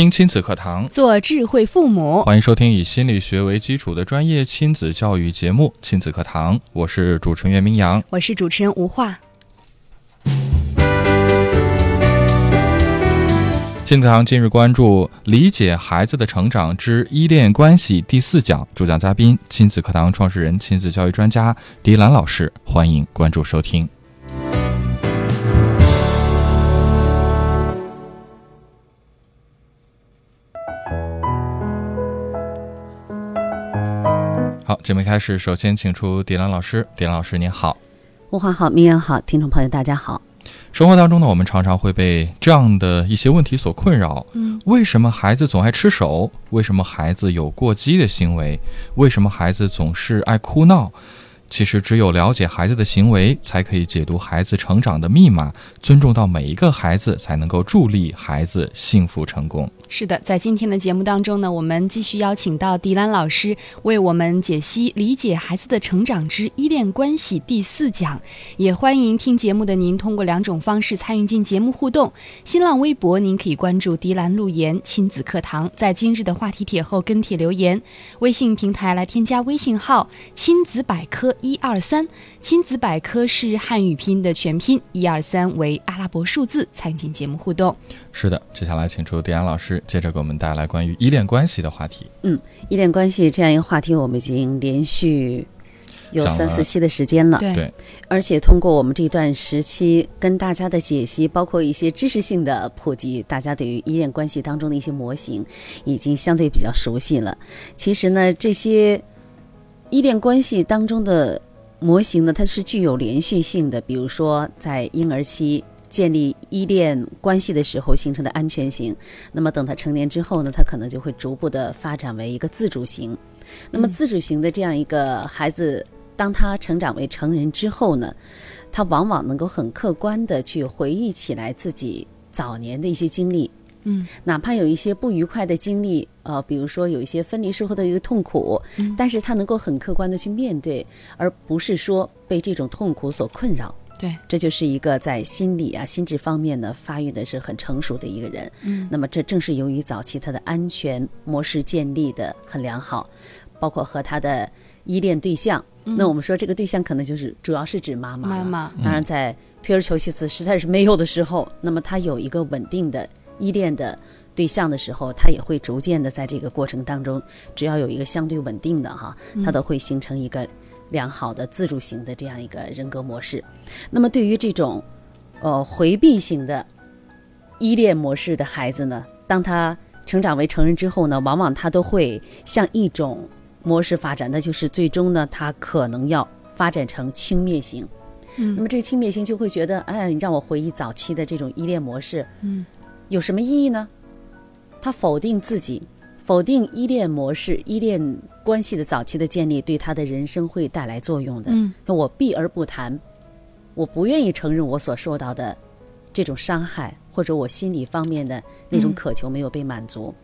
听亲子课堂，做智慧父母。欢迎收听以心理学为基础的专业亲子教育节目《亲子课堂》，我是主持人袁明阳，我是主持人吴化。亲子课堂今日关注理解孩子的成长之依恋关系第四讲，主讲嘉宾亲子课堂创始人、亲子教育专家迪兰老师，欢迎关注收听。节目开始，首先请出迪兰老师。迪兰老师，您好。吴华好，明阳好，听众朋友大家好。生活当中呢，我们常常会被这样的一些问题所困扰。嗯，为什么孩子总爱吃手？为什么孩子有过激的行为？为什么孩子总是爱哭闹？其实，只有了解孩子的行为，才可以解读孩子成长的密码。尊重到每一个孩子，才能够助力孩子幸福成功。是的，在今天的节目当中呢，我们继续邀请到迪兰老师为我们解析《理解孩子的成长之依恋关系》第四讲。也欢迎听节目的您通过两种方式参与进节目互动：新浪微博，您可以关注“迪兰路言亲子课堂”，在今日的话题帖后跟帖留言；微信平台来添加微信号“亲子百科一二三”，亲子百科是汉语拼音的全拼，一二三为阿拉伯数字，参与进节目互动。是的，接下来请出迪安老师，接着给我们带来关于依恋关系的话题。嗯，依恋关系这样一个话题，我们已经连续有三四期的时间了。对对，而且通过我们这段时期跟大家的解析，包括一些知识性的普及，大家对于依恋关系当中的一些模型已经相对比较熟悉了。其实呢，这些依恋关系当中的模型呢，它是具有连续性的。比如说，在婴儿期建立依恋关系的时候形成的安全型，那么等他成年之后呢，他可能就会逐步的发展为一个自主型。那么自主型的这样一个孩子，当他成长为成人之后呢，他往往能够很客观的去回忆起来自己早年的一些经历。嗯，哪怕有一些不愉快的经历，呃，比如说有一些分离时候的一个痛苦，嗯但是他能够很客观的去面对，而不是说被这种痛苦所困扰。对，这就是一个在心理啊、心智方面呢发育的是很成熟的一个人。嗯，那么这正是由于早期他的安全模式建立的很良好，包括和他的依恋对象。那我们说这个对象可能就是主要是指妈妈。妈妈，当然，在退而求其次实在是没有的时候，那么他有一个稳定的依恋的对象的时候，他也会逐渐的在这个过程当中，只要有一个相对稳定的哈，他都会形成一个良好的自主型的这样一个人格模式。那么对于这种呃回避型的依恋模式的孩子呢，当他成长为成人之后呢，往往他都会向一种模式发展，那就是最终呢，他可能要发展成轻蔑型。嗯那么这个轻蔑型就会觉得，哎，你让我回忆早期的这种依恋模式，嗯，有什么意义呢？他否定自己，否定依恋模式、依恋关系的早期的建立对他的人生会带来作用的。嗯，我避而不谈，我不愿意承认我所受到的这种伤害，或者我心理方面的那种嗯渴求没有被满足。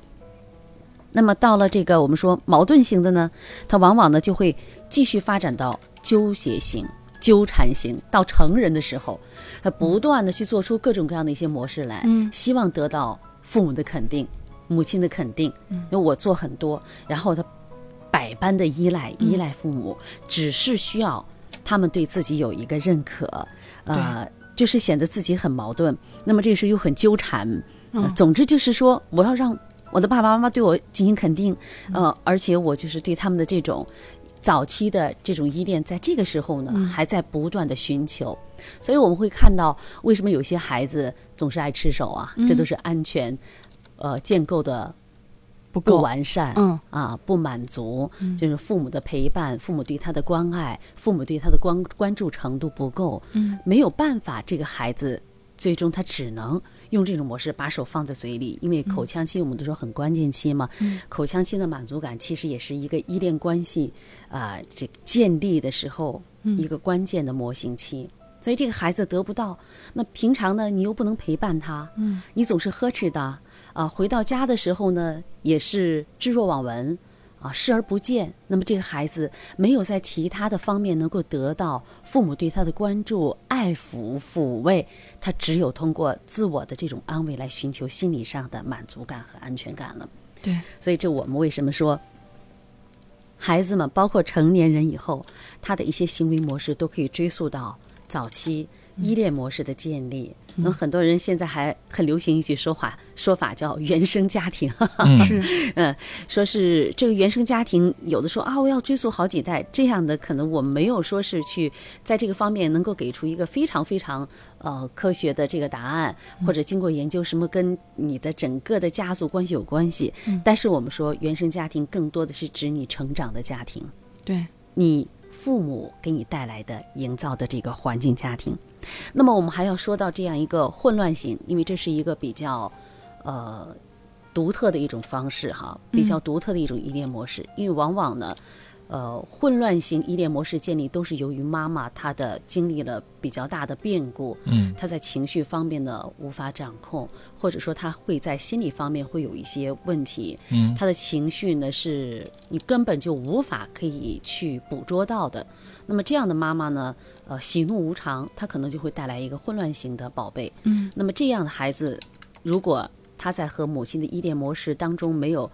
那么到了这个我们说矛盾型的呢，他往往呢就会继续发展到纠结型、纠缠型。到成人的时候，他不断的去做出各种各样的一些模式来，嗯希望得到父母的肯定、母亲的肯定。嗯因为我做很多，然后他百般的依赖，依赖父母，只是需要他们对自己有一个认可，呃，就是显得自己很矛盾。那么这个时候又很纠缠，呃嗯总之就是说，我要让我的爸爸妈妈对我进行肯定，呃，而且我就是对他们的这种。早期的这种依恋，在这个时候呢，嗯。还在不断的寻求，所以我们会看到，为什么有些孩子总是爱吃手啊？这都是安全，呃，建构的不不够，完善，嗯。啊，不满足，就是父母的陪伴，父母对他的关爱，父母对他的关关注程度不够，嗯，没有办法，这个孩子最终他只能用这种模式把手放在嘴里，因为口腔期我们都说很关键期嘛，口腔期的满足感其实也是一个依恋关系啊、这个建立的时候一个关键的模型期。所以这个孩子得不到，那平常呢，你又不能陪伴他，嗯，你总是呵斥他，啊，回到家的时候呢，也是置若罔闻，啊，视而不见。那么这个孩子没有在其他的方面能够得到父母对他的关注、爱抚、抚慰，他只有通过自我的这种安慰来寻求心理上的满足感和安全感了。对，所以这我们为什么说，孩子们包括成年人以后，他的一些行为模式都可以追溯到早期依恋模式的建立。那、很多人现在还很流行一句说法，说法叫原生家庭。是，嗯，说是这个原生家庭，有的说啊，我要追溯好几代，这样的可能我们没有说是去在这个方面能够给出一个非常非常呃科学的这个答案，或者经过研究什么跟你的整个的家族关系有关系。但是我们说原生家庭更多的是指你成长的家庭，对，你父母给你带来的营造的这个环境家庭。那么我们还要说到这样一个混乱型，因为这是一个比较呃独特的一种方式哈，比较独特的一种依恋模式。因为往往呢，呃，混乱型依恋模式建立都是由于妈妈她的经历了比较大的变故，嗯，她在情绪方面呢无法掌控，或者说她会在心理方面会有一些问题，嗯，她的情绪呢是你根本就无法可以去捕捉到的。那么这样的妈妈呢，呃，喜怒无常，她可能就会带来一个混乱型的宝贝。嗯，那么这样的孩子，如果他在和母亲的依恋模式当中没有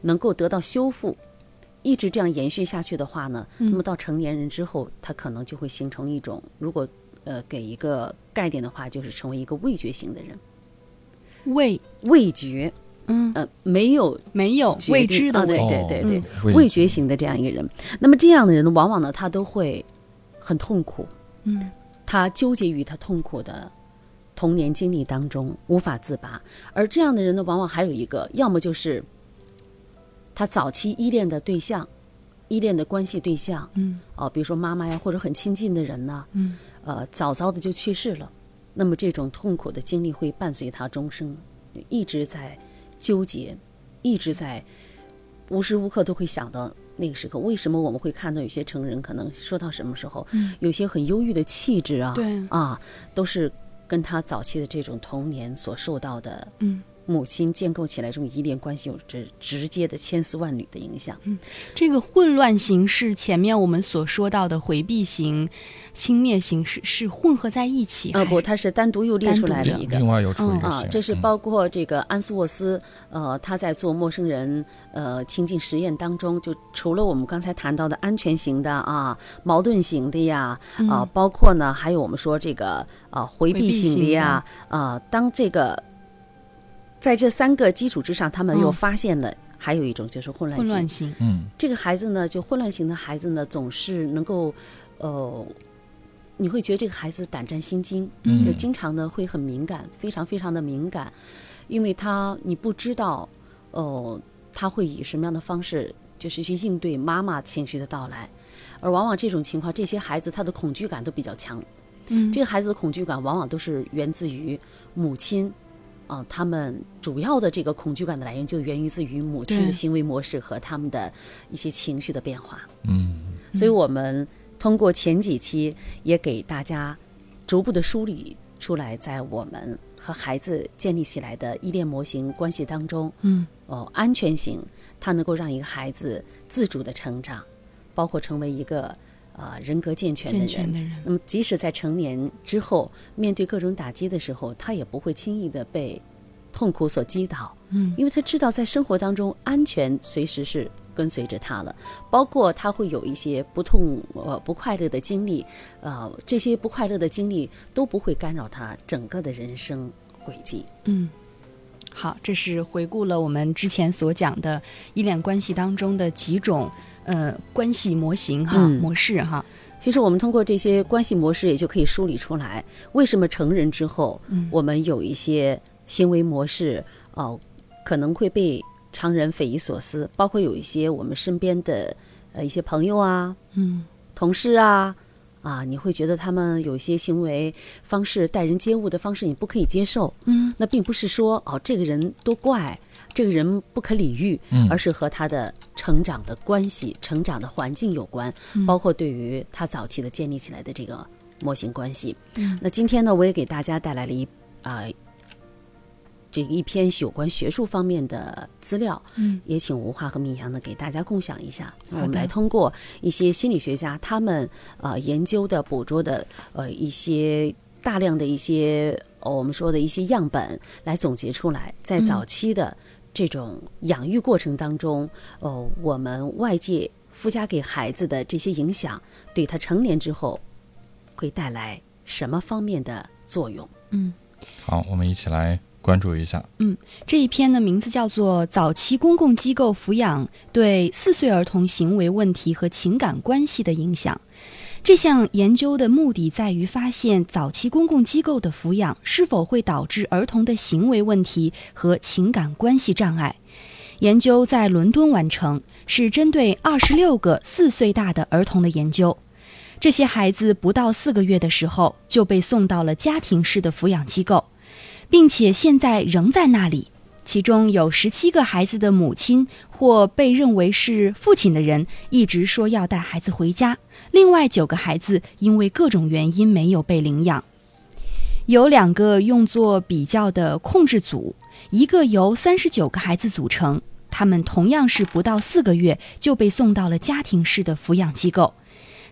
能够得到修复，一直这样延续下去的话呢，那么到成年人之后，他可能就会形成一种，如果呃给一个概念的话，就是成为一个味觉型的人，味，味觉，嗯，呃，没有没有未知的啊对对对对味觉。型的这样一个人。那么这样的人呢，往往呢他都会很痛苦，嗯，他纠结于他痛苦的童年经历当中无法自拔。而这样的人呢，往往还有一个，要么就是他早期依恋的对象、依恋的关系对象，嗯，哦、比如说妈妈呀，或者很亲近的人呢，嗯，呃，早早的就去世了。那么这种痛苦的经历会伴随他终生，一直在纠结，一直在无时无刻都会想到那个时刻。为什么我们会看到有些成人可能说到什么时候，有些很忧郁的气质啊，对啊，都是跟他早期的这种童年所受到的，嗯，母亲建构起来这种依恋关系有着直接的千丝万缕的影响。这个混乱型是前面我们所说到的回避型、轻蔑型，是是混合在一起？呃，不，它是单独又列出来的一个。另外又出一个啊，这是包括这个安斯沃斯，呃，他在做陌生人呃亲近实验当中，就除了我们刚才谈到的安全型的啊、矛盾型的呀，啊、包括呢还有我们说这个啊回避型的呀，啊，当这个在这三个基础之上，他们又嗯发现了还有一种就是混乱型。混乱型？嗯这个孩子呢，就混乱型的孩子呢，总是能够，呃，你会觉得这个孩子胆战心惊，嗯就经常呢会很敏感，非常非常的敏感，因为他你不知道，呃，他会以什么样的方式，就是去应对妈妈情绪的到来，而往往这种情况，这些孩子他的恐惧感都比较强，嗯这个孩子的恐惧感往往都是源自于母亲。啊、他们主要的这个恐惧感的来源就源于自于母亲的行为模式和他们的一些情绪的变化。嗯所以我们通过前几期也给大家逐步的梳理出来，在我们和孩子建立起来的依恋模型关系当中，嗯，哦，安全型它能够让一个孩子自主的成长，包括成为一个呃人格健全的人。健全的人，那么，即使在成年之后，面对各种打击的时候，他也不会轻易的被痛苦所击倒，嗯，因为他知道在生活当中，安全随时是跟随着他了。包括他会有一些不痛呃不快乐的经历，呃，这些不快乐的经历都不会干扰他整个的人生轨迹。嗯。好，这是回顾了我们之前所讲的依恋关系当中的几种呃关系模型哈、嗯。模式哈，其实我们通过这些关系模式，也就可以梳理出来，为什么成人之后，嗯。我们有一些行为模式，哦、可能会被常人匪夷所思，包括有一些我们身边的呃一些朋友啊、嗯。同事啊，啊，你会觉得他们有一些行为方式、待人接物的方式你不可以接受。嗯，那并不是说哦这个人多怪，这个人不可理喻，嗯。而是和他的成长的关系、成长的环境有关，包括对于他早期的建立起来的这个模型关系。嗯。那今天呢，我也给大家带来了一啊、这一篇有关学术方面的资料，嗯，也请吴化和米阳呢给大家共享一下。我们来通过一些心理学家他们呃研究的、捕捉的呃一些大量的一些、呃我们说的一些样本来总结出来，在早期的这种养育过程当中，哦，我们外界附加给孩子的这些影响，对他成年之后会带来什么方面的作用？嗯好，我们一起来关注一下。嗯这一篇的名字叫做《早期公共机构抚养对四岁儿童行为问题和情感关系的影响》。这项研究的目的在于发现早期公共机构的抚养是否会导致儿童的行为问题和情感关系障碍。研究在伦敦完成，是针对二十六个四岁大的儿童的研究。这些孩子不到四个月的时候就被送到了家庭式的抚养机构，并且现在仍在那里。其中有十七个孩子的母亲或被认为是父亲的人一直说要带孩子回家，另外九个孩子因为各种原因没有被领养。有两个用作比较的控制组，一个由三十九个孩子组成，他们同样是不到四个月就被送到了家庭式的抚养机构。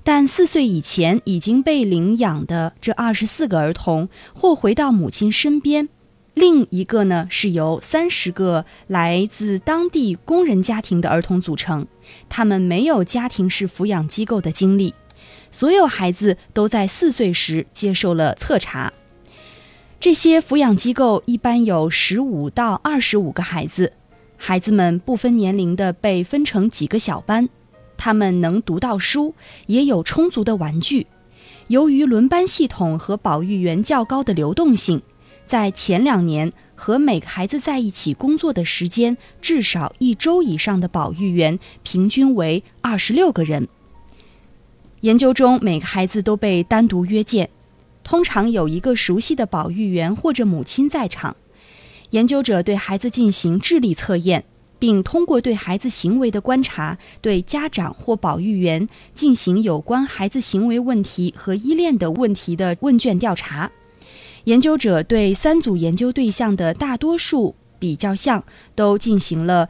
但四岁以前已经被领养的这二十四个儿童，或回到母亲身边，另一个呢是由三十个来自当地工人家庭的儿童组成，他们没有家庭式抚养机构的经历。所有孩子都在四岁时接受了测查。这些抚养机构一般有十五到二十五个孩子，孩子们不分年龄的被分成几个小班，他们能读到书，也有充足的玩具。由于轮班系统和保育员较高的流动性，在前两年和每个孩子在一起工作的时间至少一周以上的保育员平均为二十六个人。研究中，每个孩子都被单独约见，通常有一个熟悉的保育员或者母亲在场。研究者对孩子进行智力测验，并通过对孩子行为的观察，对家长或保育员进行有关孩子行为问题和依恋的问题的问卷调查。研究者对三组研究对象的大多数比较项都进行了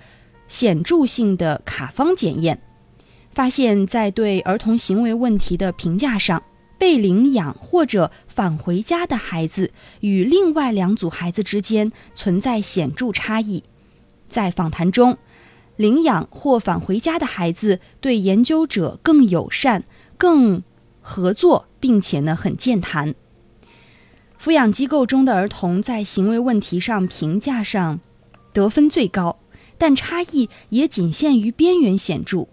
显著性的卡方检验，发现，在对儿童行为问题的评价上，被领养或者返回家的孩子与另外两组孩子之间存在显著差异。在访谈中，领养或返回家的孩子对研究者更友善、更合作，并且呢很健谈。抚养机构中的儿童在行为问题上评价上得分最高，但差异也仅限于边缘显著。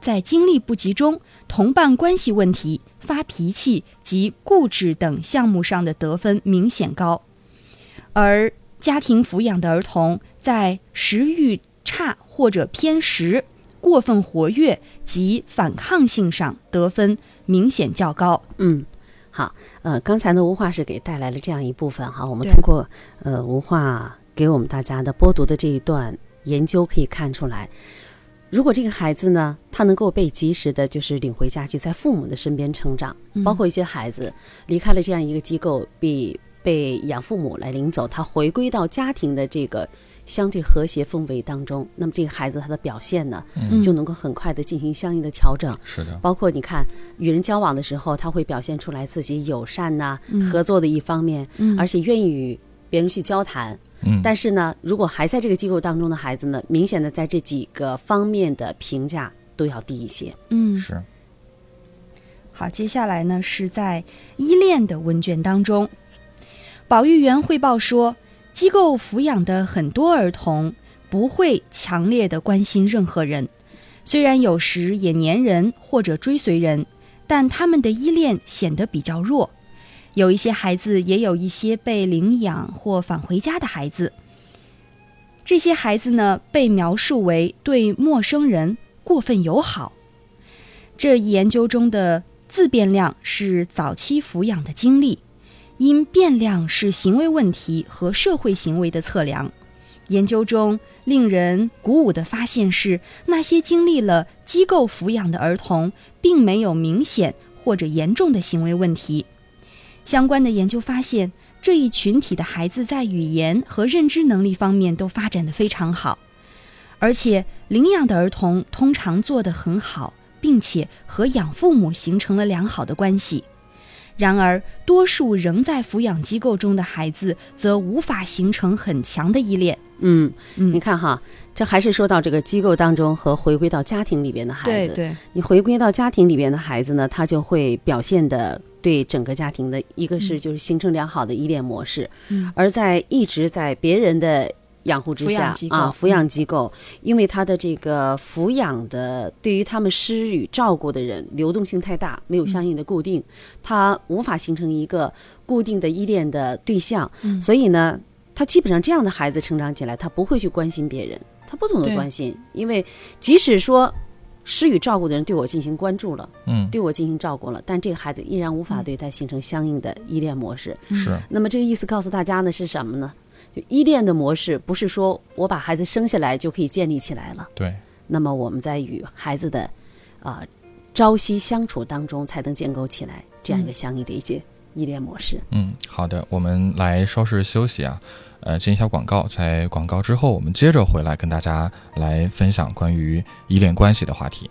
在精力不集中、同伴关系问题、发脾气及固执等项目上的得分明显高，而家庭抚养的儿童在食欲差或者偏食、过分活跃及反抗性上得分明显较高。嗯，好，呃，刚才呢，吴化是给带来了这样一部分哈，我们通过呃吴化给我们大家的播读的这一段研究可以看出来，如果这个孩子呢，他能够被及时的，就是领回家去，在父母的身边成长，包括一些孩子离开了这样一个机构，被被养父母来领走，他回归到家庭的这个相对和谐氛围当中，那么这个孩子他的表现呢，嗯。就能够很快的进行相应的调整。是的，包括你看与人交往的时候，他会表现出来自己友善呐、嗯。合作的一方面，嗯。而且愿意与别人去交谈。嗯，但是呢，如果还在这个机构当中的孩子呢，明显的在这几个方面的评价都要低一些。嗯，是。好，接下来呢是在依恋的问卷当中，保育员汇报说，机构抚养的很多儿童不会强烈的关心任何人，虽然有时也粘人或者追随人，但他们的依恋显得比较弱。有一些孩子也有一些被领养或返回家的孩子，这些孩子呢被描述为对陌生人过分友好。这一研究中的自变量是早期抚养的经历，因变量是行为问题和社会行为的测量。研究中令人鼓舞的发现是，那些经历了机构抚养的儿童，并没有明显或者严重的行为问题。相关的研究发现，这一群体的孩子在语言和认知能力方面都发展得非常好，而且领养的儿童通常做得很好，并且和养父母形成了良好的关系。然而，多数仍在抚养机构中的孩子则无法形成很强的依恋。嗯，嗯。你看哈，这还是说到这个机构当中和回归到家庭里边的孩子。对对，你回归到家庭里边的孩子呢，他就会表现的对整个家庭的一个是就是形成良好的依恋模式，嗯。而在一直在别人的养护之下抚养机构啊，抚养机构，因为他的这个抚养的对于他们施予照顾的人流动性太大，没有相应的固定，他无法形成一个固定的依恋的对象，嗯所以呢，他基本上这样的孩子成长起来，他不会去关心别人，他不懂得关心，因为即使说施予照顾的人对我进行关注了。嗯，对我进行照顾了，但这个孩子依然无法对他形成相应的依恋模式。是，那么这个意思告诉大家呢是什么呢？就依恋的模式不是说我把孩子生下来就可以建立起来了。对，那么我们在与孩子的啊、朝夕相处当中，才能建构起来这样一个相应的一些依恋模式。嗯，好的，我们来稍事休息啊，呃，进一下广告，在广告之后，我们接着回来跟大家来分享关于依恋关系的话题。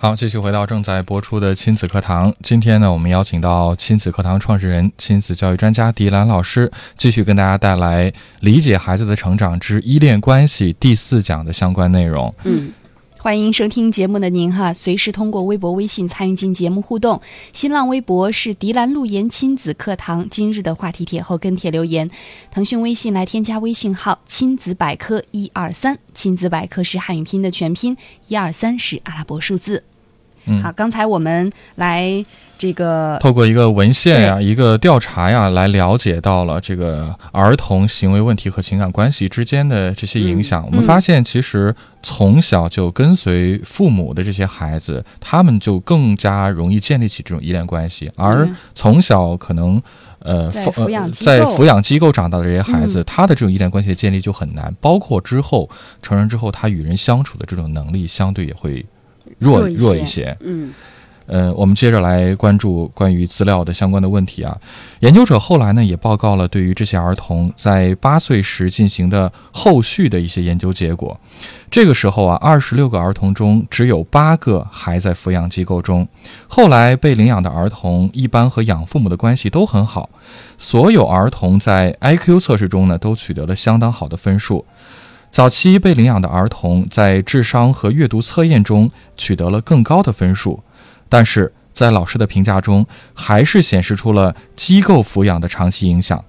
好，继续回到正在播出的亲子课堂。今天呢，我们邀请到亲子课堂创始人、亲子教育专家迪兰老师，继续跟大家带来《理解孩子的成长之依恋关系》第四讲的相关内容。嗯，欢迎收听节目的您哈，随时通过微博、微信参与进节目互动。新浪微博是迪兰路言亲子课堂，今日的话题帖后跟帖留言。腾讯微信来添加微信号“亲子百科一二三”，亲子百科是汉语拼音的全拼，一二三是阿拉伯数字。嗯。好，刚才我们来这个透过一个文献呀、一个调查呀，来了解到了这个儿童行为问题和情感关系之间的这些影响。我们发现，其实从小就跟随父母的这些孩子，他们就更加容易建立起这种依恋关系，而嗯从小可能。呃，抚养机在构抚养机构长大的这些孩子，嗯。他的这种依恋关系的建立就很难，包括之后成人之后，他与人相处的这种能力相对也会弱弱一些弱一些。嗯呃，我们接着来关注关于资料的相关的问题啊。研究者后来呢也报告了对于这些儿童在八岁时进行的后续的一些研究结果。这个时候啊，二十六个儿童中只有八个还在抚养机构中。后来被领养的儿童一般和养父母的关系都很好，所有儿童在 IQ 测试中呢都取得了相当好的分数。早期被领养的儿童在智商和阅读测验中取得了更高的分数。但是在老师的评价中，还是显示出了机构抚养的长期影响。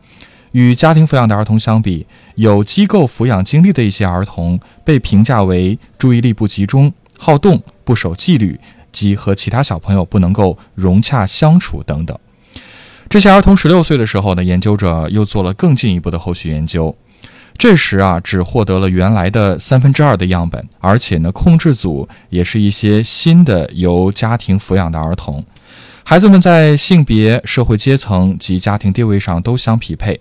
与家庭抚养的儿童相比，有机构抚养经历的一些儿童被评价为注意力不集中、好动、不守纪律及和其他小朋友不能够融洽相处等等。这些儿童十六岁的时候呢，研究者又做了更进一步的后续研究。这时啊，只获得了原来的三分之二的样本，而且呢，控制组也是一些新的由家庭抚养的儿童。孩子们在性别、社会阶层及家庭地位上都相匹配。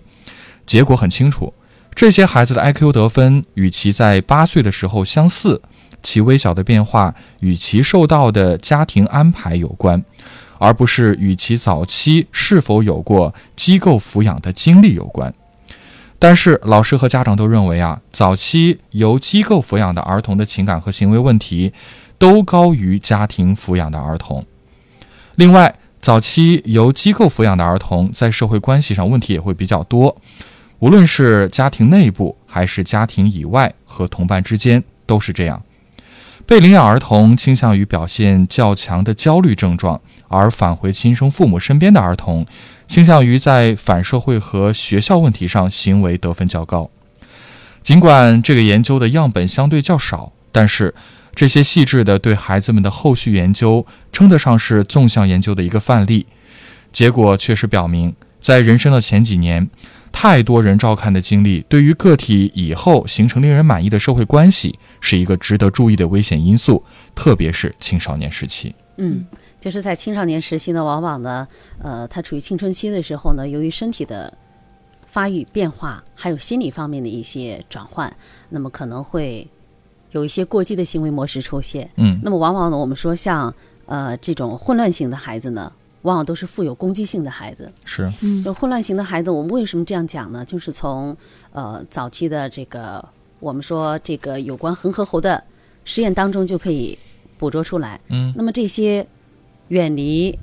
结果很清楚，这些孩子的 IQ 得分与其在八岁的时候相似，其微小的变化与其受到的家庭安排有关，而不是与其早期是否有过机构抚养的经历有关。但是，老师和家长都认为啊，早期由机构抚养的儿童的情感和行为问题都高于家庭抚养的儿童。另外，早期由机构抚养的儿童在社会关系上问题也会比较多，无论是家庭内部还是家庭以外和同伴之间都是这样。被领养儿童倾向于表现较强的焦虑症状，而返回亲生父母身边的儿童，倾向于在反社会和学校问题上行为得分较高。尽管这个研究的样本相对较少，但是这些细致的对孩子们的后续研究，称得上是纵向研究的一个范例。结果确实表明，在人生的前几年，太多人照看的经历，对于个体以后形成令人满意的社会关系，是一个值得注意的危险因素，特别是青少年时期。嗯，就是在青少年时期呢，往往呢，呃，他处于青春期的时候呢，由于身体的发育变化，还有心理方面的一些转换，那么可能会有一些过激的行为模式出现。嗯那么往往呢，我们说像呃这种混乱型的孩子呢，往往都是富有攻击性的孩子。是，嗯就混乱型的孩子，我们为什么这样讲呢？就是从呃早期的这个我们说这个有关恒河猴的实验当中就可以捕捉出来。嗯那么这些远离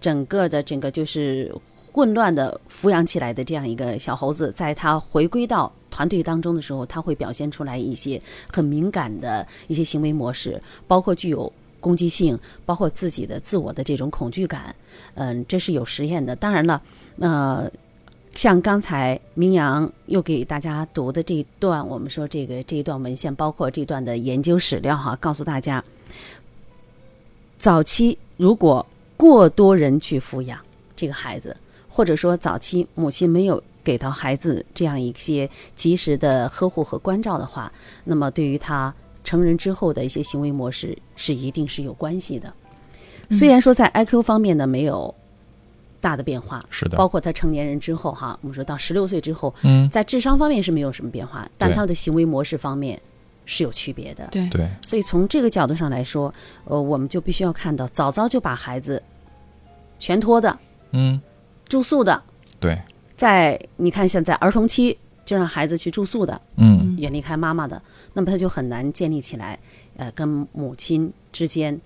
整个的整个就是混乱的抚养起来的这样一个小猴子，在他回归到团队当中的时候，他会表现出来一些很敏感的一些行为模式，包括具有攻击性，包括自己的自我的这种恐惧感。嗯，这是有实验的。当然了，呃。像刚才明阳又给大家读的这一段，我们说这个这一段文献，包括这段的研究史料哈，告诉大家，早期如果过多人去抚养这个孩子，或者说早期母亲没有给到孩子这样一些及时的呵护和关照的话，那么对于他成人之后的一些行为模式是一定是有关系的。虽然说在 IQ 方面呢没有大的变化，是的。包括他成年人之后哈，我们说到十六岁之后，嗯，在智商方面是没有什么变化，但他的行为模式方面是有区别的。对对，所以从这个角度上来说，呃，我们就必须要看到，早早就把孩子全托的、嗯，住宿的，对，在你看现在儿童期就让孩子去住宿的，嗯远离开妈妈的，那么他就很难建立起来，呃，跟母亲之间。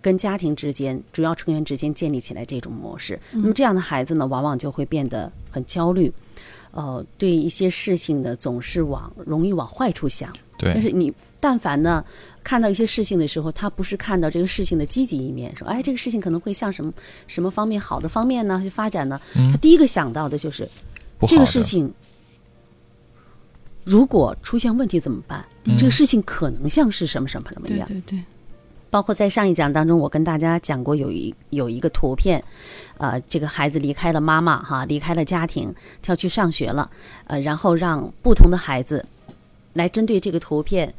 跟家庭之间、主要成员之间建立起来这种模式，那么这样的孩子呢，往往就会变得很焦虑，呃，对一些事情呢，总是往容易往坏处想。对，就是你但凡呢看到一些事情的时候，他不是看到这个事情的积极一面，说哎这个事情可能会向什么什么方面好的方面呢去发展呢？他第一个想到的就是这个事情如果出现问题怎么办？这个事情可能像是什么什么什么样？对对对，包括在上一讲当中，我跟大家讲过有一有一个图片，呃，这个孩子离开了妈妈哈，离开了家庭，他要去上学了，呃，然后让不同的孩子来针对这个图片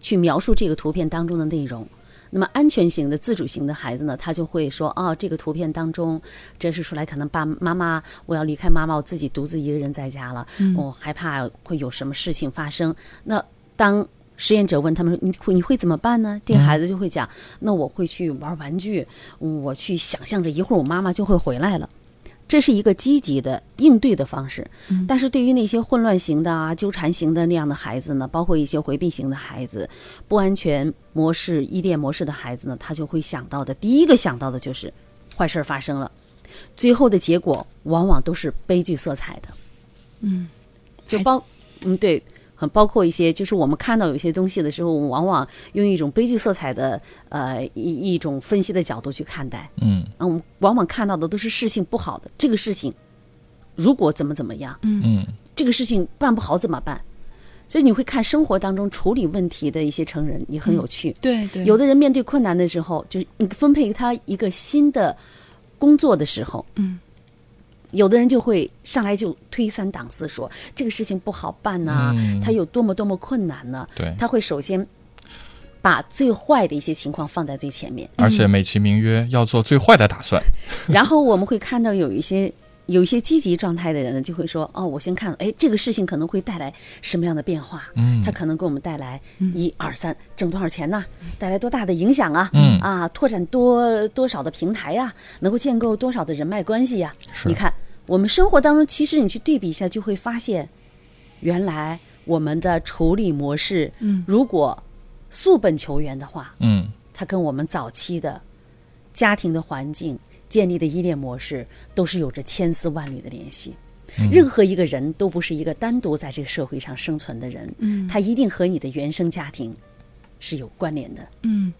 去描述这个图片当中的内容。那么安全型的、自主型的孩子呢，他就会说：“哦，这个图片当中展示出来，可能爸妈妈我要离开妈妈，我自己独自一个人在家了，我害怕会有什么事情发生。”那当实验者问他们：“你会你会怎么办呢？”这个孩子就会讲：“那我会去玩玩具，我去想象着一会儿我妈妈就会回来了。”这是一个积极的应对的方式。但是对于那些混乱型的啊、纠缠型的那样的孩子呢，包括一些回避型的孩子、不安全模式、依恋模式的孩子呢，他就会想到的第一个想到的就是坏事儿发生了，最后的结果往往都是悲剧色彩的。嗯，就包嗯对，很包括一些，就是我们看到有些东西的时候，我们往往用一种悲剧色彩的呃一一种分析的角度去看待。嗯啊，我们往往看到的都是事情不好的，这个事情如果怎么怎么样，嗯这个事情办不好怎么办？所以你会看生活当中处理问题的一些成人，也很有趣。对对，有的人面对困难的时候，就是你分配他一个新的工作的时候，嗯，有的人就会上来就推三挡四说这个事情不好办呐、嗯他有多么多么困难呢？对，他会首先把最坏的一些情况放在最前面，而且美其名曰要做最坏的打算。然后我们会看到有一些有一些积极状态的人呢，就会说哦，我先看，哎，这个事情可能会带来什么样的变化？嗯。它可能给我们带来一二三，挣多少钱呐？带来多大的影响啊？嗯。啊，拓展多多少的平台呀、能够建构多少的人脉关系呀、是。你看，我们生活当中，其实你去对比一下，就会发现，原来我们的处理模式，嗯。如果溯本求源的话，嗯。它跟我们早期的家庭的环境建立的依恋模式都是有着千丝万缕的联系。任何一个人都不是一个单独在这个社会上生存的人，嗯他一定和你的原生家庭是有关联的。嗯，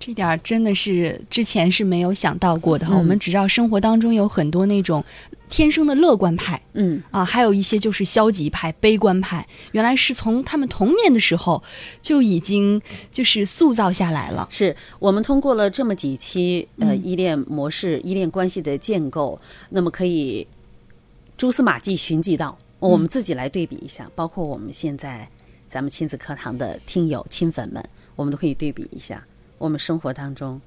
这点儿真的是之前是没有想到过的哈。嗯我们只知道生活当中有很多那种天生的乐观派嗯，啊，还有一些就是消极派、悲观派，原来是从他们童年的时候就已经就是塑造下来了。是我们通过了这么几期呃嗯依恋模式、依恋关系的建构，那么可以蛛丝马迹寻迹到，我们自己来对比一下，包括我们现在咱们亲子课堂的听友亲粉们，我们都可以对比一下，我们生活当中，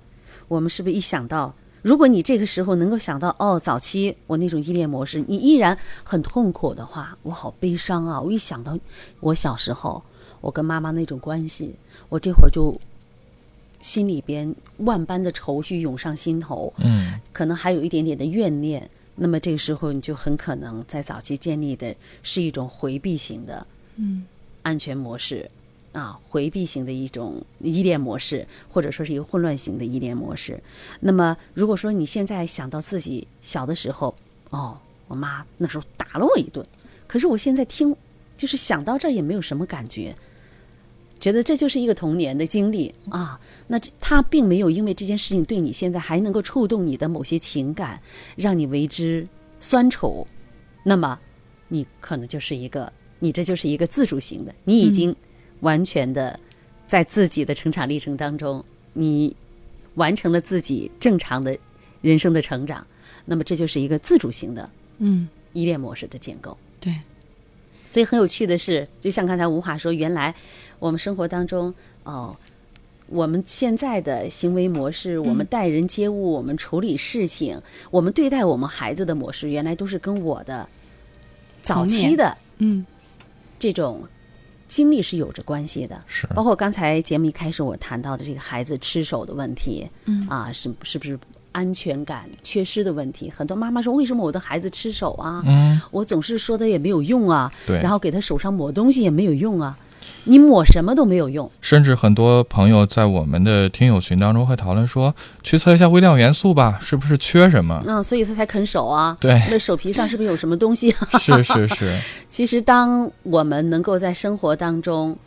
我们是不是一想到？如果你这个时候能够想到，哦，早期我那种依恋模式，你依然很痛苦的话，我好悲伤啊！我一想到我小时候，我跟妈妈那种关系，我这会儿就心里边万般的愁绪涌上心头，嗯，可能还有一点点的怨念。那么这个时候，你就很可能在早期建立的是一种回避型的，嗯，安全模式，啊，回避型的一种依恋模式，或者说是一个混乱型的依恋模式。那么，如果说你现在想到自己小的时候，哦，我妈那时候打了我一顿，可是我现在听，就是想到这儿也没有什么感觉，觉得这就是一个童年的经历啊。那他并没有因为这件事情对你现在还能够触动你的某些情感，让你为之酸楚，那么你可能就是一个，你这就是一个自主型的，你已经完全的在自己的成长历程当中，你完成了自己正常的人生的成长，那么这就是一个自主型的嗯，依恋模式的建构。对，所以很有趣的是，就像刚才吴华说，原来我们生活当中，哦，我们现在的行为模式，我们待人接物，我们处理事情，我们对待我们孩子的模式，原来都是跟我的早期的嗯。这种经历是有着关系的。是，包括刚才节目一开始我谈到的这个孩子吃手的问题，嗯啊，是是不是安全感缺失的问题？很多妈妈说，为什么我的孩子吃手啊？嗯，我总是说他也没有用啊，对然后给他手上抹东西也没有用啊，你抹什么都没有用。甚至很多朋友在我们的听友群当中会讨论说，去测一下微量元素吧，是不是缺什么？那、所以他才啃手啊。对，那手皮上是不是有什么东西、啊？是是是，其实，当我们能够在生活当中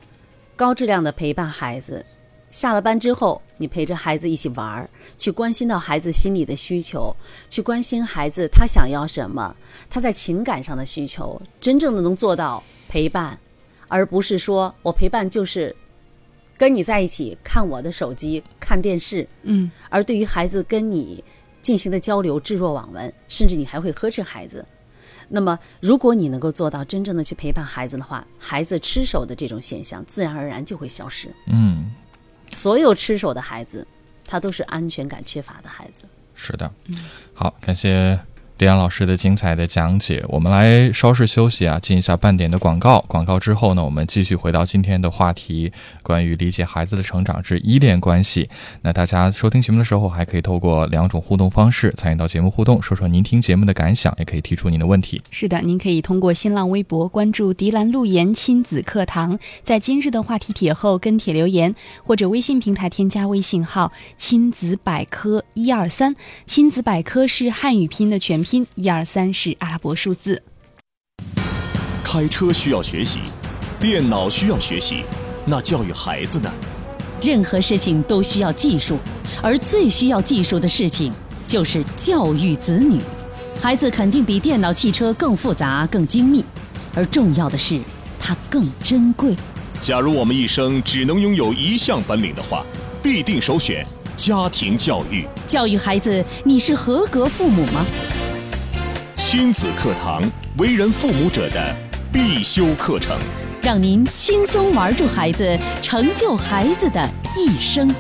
高质量的陪伴孩子，下了班之后，你陪着孩子一起玩儿，去关心到孩子心理的需求，去关心孩子他想要什么，他在情感上的需求，真正的能做到陪伴，而不是说我陪伴就是跟你在一起看我的手机、看电视，嗯而对于孩子跟你进行的交流置若罔闻，甚至你还会呵斥孩子。那么，如果你能够做到真正的去陪伴孩子的话，孩子吃手的这种现象自然而然就会消失。嗯，所有吃手的孩子，他都是安全感缺乏的孩子。是的。好，感谢李安老师的精彩的讲解。我们来稍事休息啊，进一下半点的广告。广告之后呢，我们继续回到今天的话题，关于理解孩子的成长之依恋关系。那大家收听节目的时候，还可以透过两种互动方式参与到节目互动，说说您听节目的感想，也可以提出您的问题。是的，您可以通过新浪微博关注“迪兰路言亲子课堂”，在今日的话题帖后跟帖留言，或者微信平台添加微信号“亲子百科一二三”，亲子百科是汉语拼音的全拼，一二三是阿拉伯数字。开车需要学习，电脑需要学习，那教育孩子呢？任何事情都需要技术，而最需要技术的事情就是教育子女。孩子肯定比电脑、汽车更复杂、更精密，而重要的是，它更珍贵。假如我们一生只能拥有一项本领的话，必定首选家庭教育。教育孩子，你是合格父母吗？亲子课堂，为人父母者的必修课程。让您轻松玩住孩子，成就孩子的一生。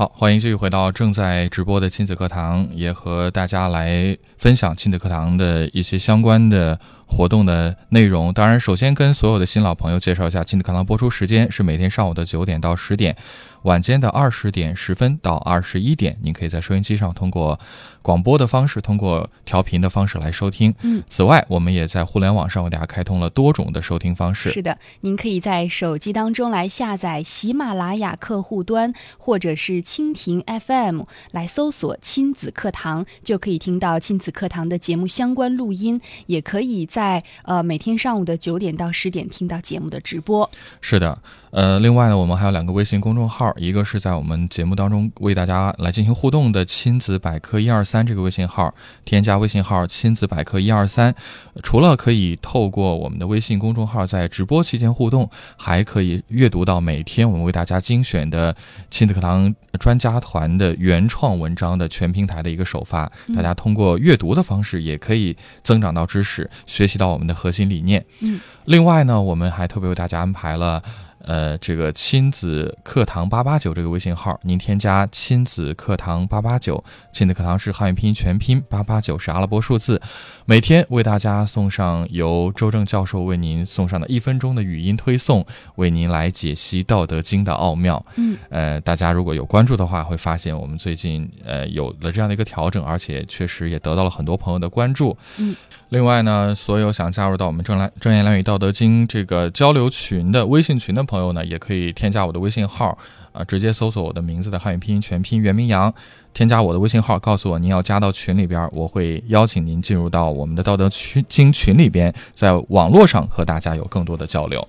好，欢迎继续回到正在直播的亲子课堂，也和大家来分享亲子课堂的一些相关的活动的内容。当然，首先跟所有的新老朋友介绍一下，亲子课堂播出时间是每天上午的九点到十点。晚间的二十点十分到二十一点，您可以在收音机上通过广播的方式，通过调频的方式来收听。嗯，此外，我们也在互联网上为大家开通了多种的收听方式。是的，您可以在手机当中来下载喜马拉雅客户端，或者是蜻蜓 FM 来搜索“亲子课堂”，就可以听到亲子课堂的节目相关录音。也可以在呃每天上午的九点到十点听到节目的直播。是的，呃，另外呢，我们还有两个微信公众号，一个是在我们节目当中为大家来进行互动的“亲子百科一二三”这个微信号，添加微信号“亲子百科一二三”，除了可以透过我们的微信公众号在直播期间互动，还可以阅读到每天我们为大家精选的亲子课堂专家团的原创文章的全平台的一个首发。大家通过阅读的方式，也可以增长到知识，学习到我们的核心理念。嗯，另外呢，我们还特别为大家安排了。呃，这个亲子课堂八八九这个微信号，您添加亲子课堂八八九，亲子课堂是汉语拼音全拼，八八九是阿拉伯数字，每天为大家送上由周正教授为您送上的一分钟的语音推送，为您来解析《道德经》的奥妙。嗯，呃，大家如果有关注的话，会发现我们最近呃有了这样的一个调整，而且确实也得到了很多朋友的关注。嗯。另外呢，所有想加入到我们正来正言良语道德经这个交流群的微信群的朋友呢，也可以添加我的微信号，啊，直接搜索我的名字的汉语拼音全拼袁明阳，添加我的微信号，告诉我您要加到群里边，我会邀请您进入到我们的道德群经群里边，在网络上和大家有更多的交流。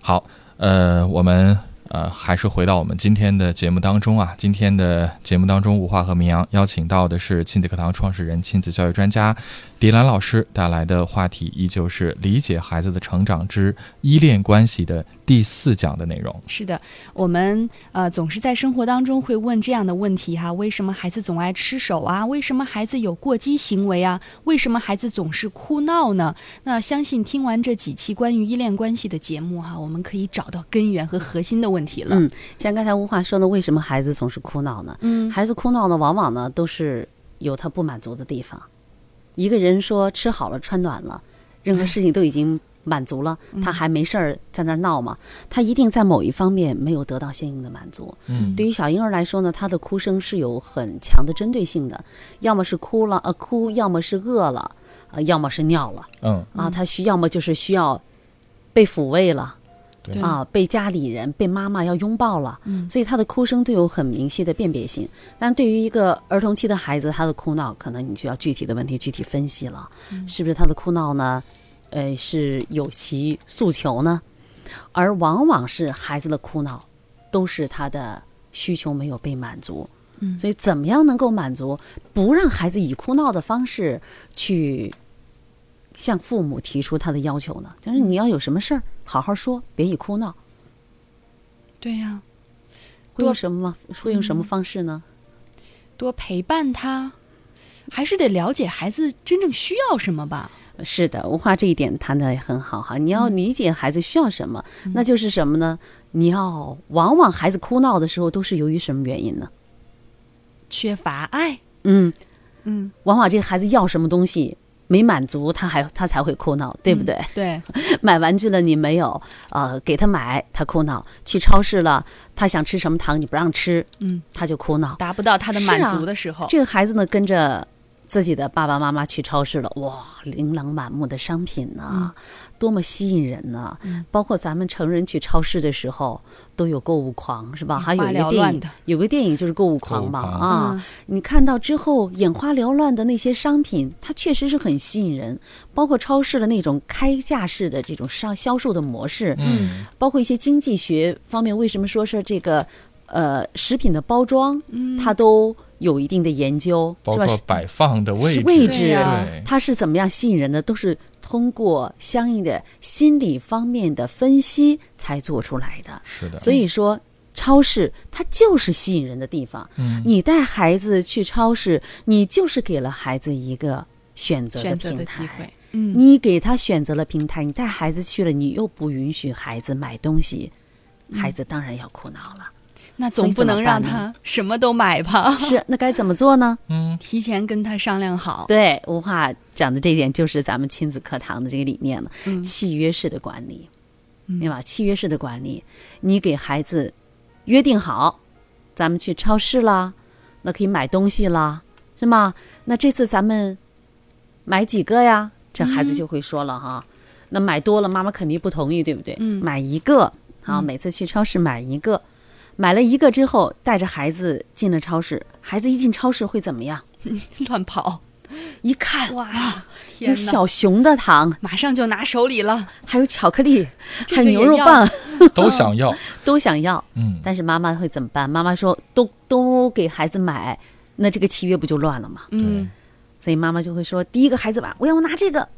好，呃，我们。呃，还是回到我们今天的节目当中啊。今天的节目当中，吴化和明阳邀请到的是亲子课堂创始人、亲子教育专家迪兰老师带来的话题，依旧是理解孩子的成长之依恋关系的第四讲的内容。是的，我们呃总是在生活当中会问这样的问题哈：为什么孩子总爱吃手啊？为什么孩子有过激行为啊？为什么孩子总是哭闹呢？那相信听完这几期关于依恋关系的节目哈，我们可以找到根源和核心的问题。问题了，嗯，像刚才吴话说的，为什么孩子总是哭闹呢？嗯，孩子哭闹呢，往往呢都是有他不满足的地方。一个人说吃好了穿暖了，任何事情都已经满足了，他还没事儿在那儿闹嘛？他一定在某一方面没有得到相应的满足。嗯，对于小婴儿来说呢，他的哭声是有很强的针对性的，要么是哭了呃哭，要么是饿了，呃要么是尿了。嗯啊，他需要么就是需要被抚慰了。对啊，被家里人、被妈妈要拥抱了，嗯所以他的哭声都有很明晰的辨别性。但对于一个儿童期的孩子，他的哭闹，可能你就要具体的问题具体分析了，是不是他的哭闹呢？呃，是有其诉求呢？而往往是孩子的哭闹，都是他的需求没有被满足。嗯所以怎么样能够满足，不让孩子以哭闹的方式去向父母提出他的要求呢？就是你要有什么事儿，好好说，别以哭闹。对呀、会用什么？会用什么方式呢？多陪伴他，还是得了解孩子真正需要什么吧。是的，文化这一点谈的也很好哈。你要理解孩子需要什么，那就是什么呢？你要往往孩子哭闹的时候都是由于什么原因呢？缺乏爱，嗯，嗯，往往这个孩子要什么东西没满足，他还他才会哭闹，对不对？对，买玩具了你没有，呃，给他买他哭闹；去超市了，他想吃什么糖你不让吃，嗯，他就哭闹。达不到他的满足的时候，这个孩子呢，跟着自己的爸爸妈妈去超市了，哇，琳琅满目的商品呐、多么吸引人呐、嗯。包括咱们成人去超市的时候，都有购物狂，是吧？还有一个电影有个电影就是购物狂嘛啊。嗯你看到之后眼花缭乱的那些商品，它确实是很吸引人，包括超市的那种开架式的这种商销售的模式，嗯。包括一些经济学方面，为什么说是这个呃食品的包装，嗯，它都有一定的研究，包？括摆放的位置，位置啊它是怎么样吸引人的，都是通过相应的心理方面的分析才做出来的。是的，所以说，超市它就是吸引人的地方。嗯你带孩子去超市，你就是给了孩子一个选择的平台。你给他选择了平台，你带孩子去了，你又不允许孩子买东西，孩子当然要苦恼了。那总不能让他什么都买吧？是，那该怎么做呢？嗯提前跟他商量好，对，吴话讲的这一点就是咱们亲子课堂的这个理念了，嗯契约式的管理，嗯对吧？契约式的管理，你给孩子约定好，咱们去超市啦，那可以买东西啦，是吗？那这次咱们买几个呀？这孩子就会说了哈。那买多了，妈妈肯定不同意，对不对？嗯买一个，好，每次去超市买一个，买了一个之后，带着孩子进了超市，孩子一进超市会怎么样？乱跑，一看，哇，有天哪！小熊的糖，马上就拿手里了，还有巧克力，还有牛肉棒，都想要。都想要。嗯，但是妈妈会怎么办？妈妈说都都给孩子买，那这个契约不就乱了吗？嗯所以妈妈就会说，第一个孩子吧，我要拿这个，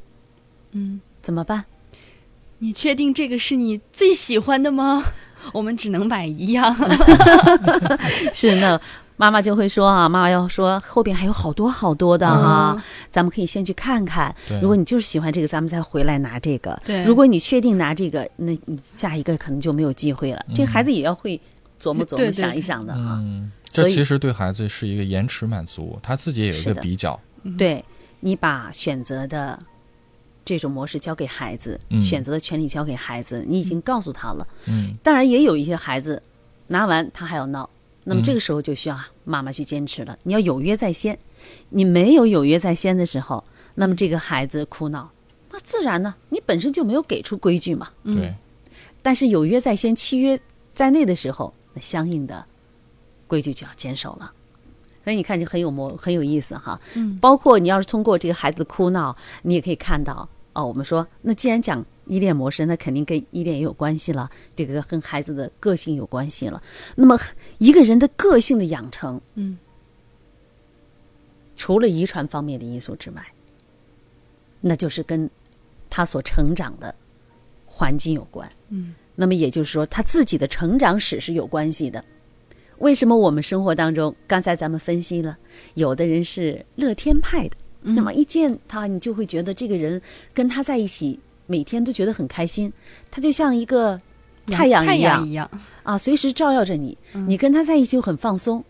嗯，怎么办？你确定这个是你最喜欢的吗？我们只能买一样。是那妈妈就会说啊，妈妈要说后边还有好多好多的哈、嗯咱们可以先去看看。如果你就是喜欢这个，咱们再回来拿这个。对如果你确定拿这个，那你下一个可能就没有机会了。这个孩子也要会琢磨琢磨、对对想一想的啊。嗯，这其实对孩子是一个延迟满足，他自己也有一个比较。对你把选择的这种模式交给孩子，嗯选择的权利交给孩子，你已经告诉他了。嗯当然，也有一些孩子拿完他还要闹，那么嗯这个时候就需要妈妈去坚持了。你要有约在先，你没有有约在先的时候，那么这个孩子哭闹，那自然呢，你本身就没有给出规矩嘛。对，但是有约在先，契约在内的时候，那相应的规矩就要坚守了。所以你看，就很有模很有意思哈。嗯，包括你要是通过这个孩子的哭闹，你也可以看到哦。我们说，那既然讲依恋模式，那肯定跟依恋也有关系了，这个跟孩子的个性有关系了。那么一个人的个性的养成，嗯，除了遗传方面的因素之外，那就是跟他所成长的环境有关。嗯，那么也就是说，他自己的成长史是有关系的。为什么我们生活当中，刚才咱们分析了，有的人是乐天派的，嗯那么一见他，你就会觉得这个人跟他在一起，每天都觉得很开心，他就像一个太阳一样一样，啊，随时照耀着你，嗯你跟他在一起就很放松。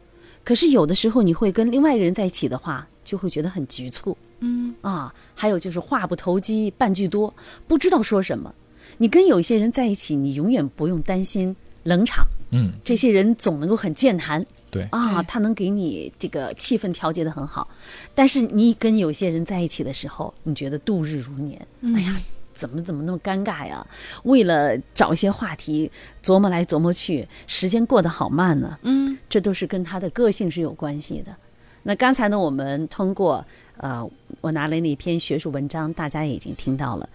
可是有的时候，你会跟另外一个人在一起的话，就会觉得很局促嗯啊。还有就是话不投机半句多，不知道说什么。你跟有一些人在一起，你永远不用担心冷场，嗯，这些人总能够很健谈对，啊，他能给你这个气氛调节的很好。但是你跟有些人在一起的时候，你觉得度日如年，嗯哎呀，怎么怎么那么尴尬呀？为了找一些话题琢磨来琢磨去，时间过得好慢呢。嗯这都是跟他的个性是有关系的。那刚才呢，我们通过呃，我拿来那篇学术文章，大家也已经听到了，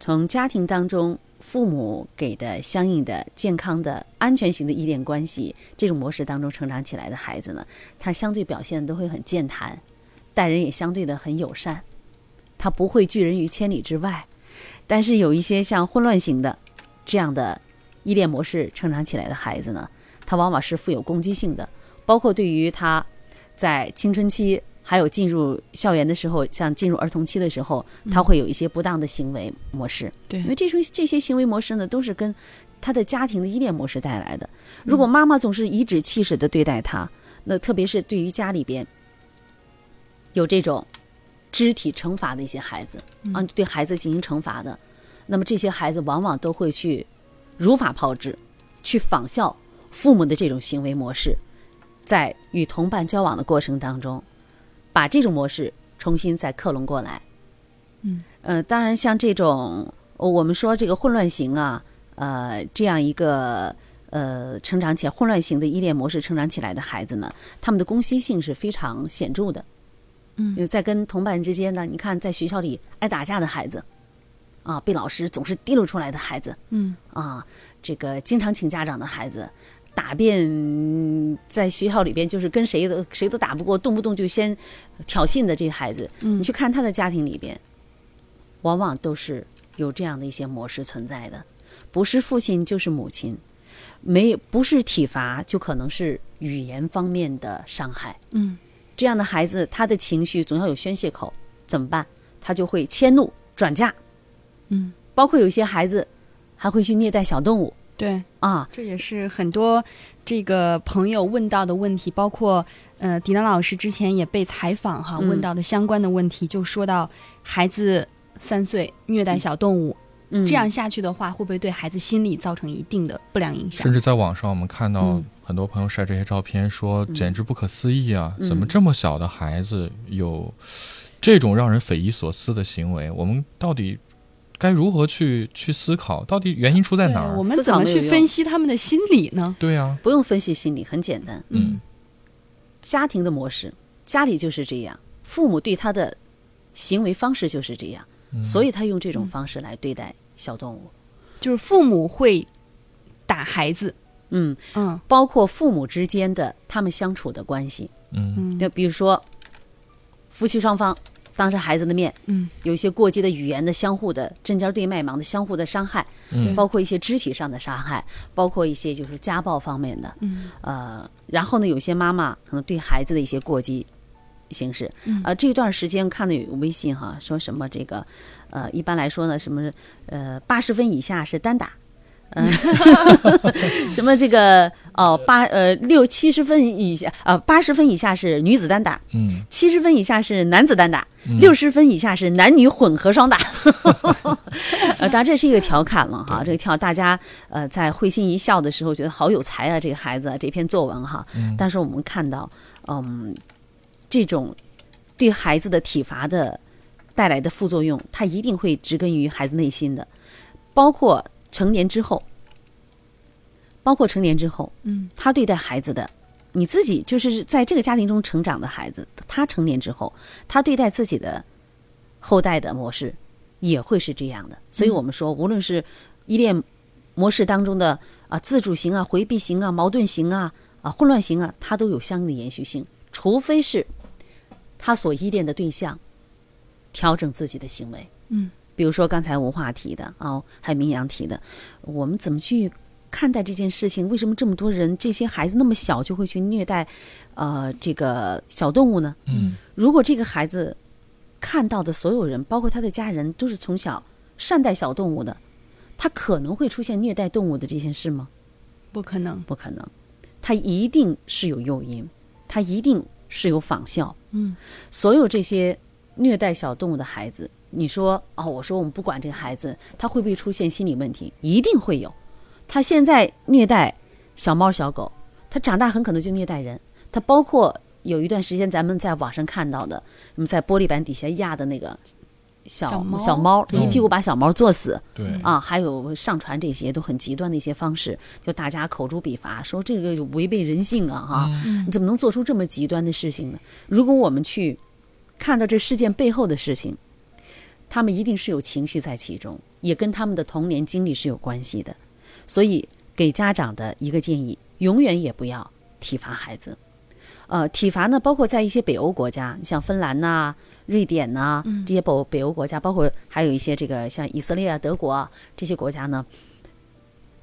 从家庭当中父母给的相应的健康的安全型的依恋关系这种模式当中成长起来的孩子呢，他相对表现都会很健谈，待人也相对的很友善，他不会拒人于千里之外。但是有一些像混乱型的这样的依恋模式成长起来的孩子呢，他往往是富有攻击性的，包括对于他在青春期还有进入校园的时候，像进入儿童期的时候，他会有一些不当的行为模式。对因为这种这些行为模式呢，都是跟他的家庭的依恋模式带来的。如果妈妈总是颐指气使的对待他，那特别是对于家里边有这种肢体惩罚的一些孩子啊，对孩子进行惩罚的，那么这些孩子往往都会去如法炮制，去仿效父母的这种行为模式，在与同伴交往的过程当中，把这种模式重新再克隆过来。嗯，呃，当然像这种呃我们说这个混乱型啊，呃，这样一个呃成长起来混乱型的依恋模式成长起来的孩子呢，他们的攻击性是非常显著的。嗯在跟同伴之间呢，你看在学校里爱打架的孩子，啊，被老师总是提溜出来的孩子，嗯啊，这个经常请家长的孩子，打遍在学校里边就是跟谁都谁都打不过，动不动就先挑衅的这些孩子，嗯。你去看他的家庭里边，往往都是有这样的一些模式存在的，不是父亲就是母亲，没不是体罚就可能是语言方面的伤害。嗯。这样的孩子，他的情绪总要有宣泄口，怎么办？他就会迁怒转嫁，嗯，包括有些孩子还会去虐待小动物对，啊，这也是很多这个朋友问到的问题，包括呃，迪兰老师之前也被采访哈，嗯。问到的相关的问题，就说到孩子三岁虐待小动物，嗯。这样下去的话，会不会对孩子心理造成一定的不良影响？甚？至在网上我们看到嗯。很多朋友晒这些照片，说简直不可思议啊！嗯。怎么这么小的孩子有这种让人匪夷所思的行为？我们到底该如何去去思考？到底原因出在哪儿？对我们怎么去分析他们的心理呢？对呀、不用分析心理，很简单，嗯。家庭的模式，家里就是这样，父母对他的行为方式就是这样，嗯。所以他用这种方式来对待小动物。就是父母会打孩子，嗯，嗯。包括父母之间的他们相处的关系，嗯。嗯。就比如说夫妻双方当着孩子的面嗯，有一些过激的语言的相互的针尖对麦芒的相互的伤害，嗯。包括一些肢体上的伤害，包括一些就是家暴方面的，嗯。呃，然后呢，有些妈妈可能对孩子的一些过激形式，嗯。呃，这段时间看的有微信哈，说什么这个，呃，一般来说呢，什么呃八十分以下是单打。嗯，什么这个哦八呃六七十分以下呃八十分以下是女子单打，嗯七十分以下是男子单打，嗯六十分以下是男女混合双打。呃，当然这是一个调侃了哈，这个调大家呃在会心一笑的时候觉得好有才啊，这个孩子啊这篇作文哈。嗯但是我们看到，嗯，这种对孩子的体罚的带来的副作用，它一定会植根于孩子内心的，包括成年之后，包括成年之后，嗯，他对待孩子的，你自己就是在这个家庭中成长的孩子，他成年之后，他对待自己的后代的模式也会是这样的。所以我们说，无论是依恋模式当中的啊自主型啊、回避型啊、矛盾型啊、啊混乱型啊，它都有相应的延续性，除非是他所依恋的对象调整自己的行为。嗯，比如说刚才文化提的啊，还有明阳提的，我们怎么去看待这件事情？为什么这么多人这些孩子那么小就会去虐待呃这个小动物呢？嗯如果这个孩子看到的所有人，包括他的家人，都是从小善待小动物的，他可能会出现虐待动物的这件事吗？不可能，不可能，他一定是有诱因，他一定是有仿效。嗯，所有这些虐待小动物的孩子，你说哦，我说我们不管这个孩子，他会不会出现心理问题？一定会有。他现在虐待小猫小狗，他长大很可能就虐待人。他包括有一段时间咱们在网上看到的，我们在玻璃板底下压的那个小小猫小猫，一屁股把小猫坐死。对啊，还有上传这些都很极端的一些方式，就大家口诛笔伐，说这个违背人性啊，哈，你怎么能做出这么极端的事情呢？如果我们去看到这事件背后的事情，他们一定是有情绪在其中，也跟他们的童年经历是有关系的。所以，给家长的一个建议，永远也不要体罚孩子。呃，体罚呢，包括在一些北欧国家，像芬兰呐、瑞典呐、这些北北欧国家，包括还有一些这个像以色列啊、德国啊这些国家呢，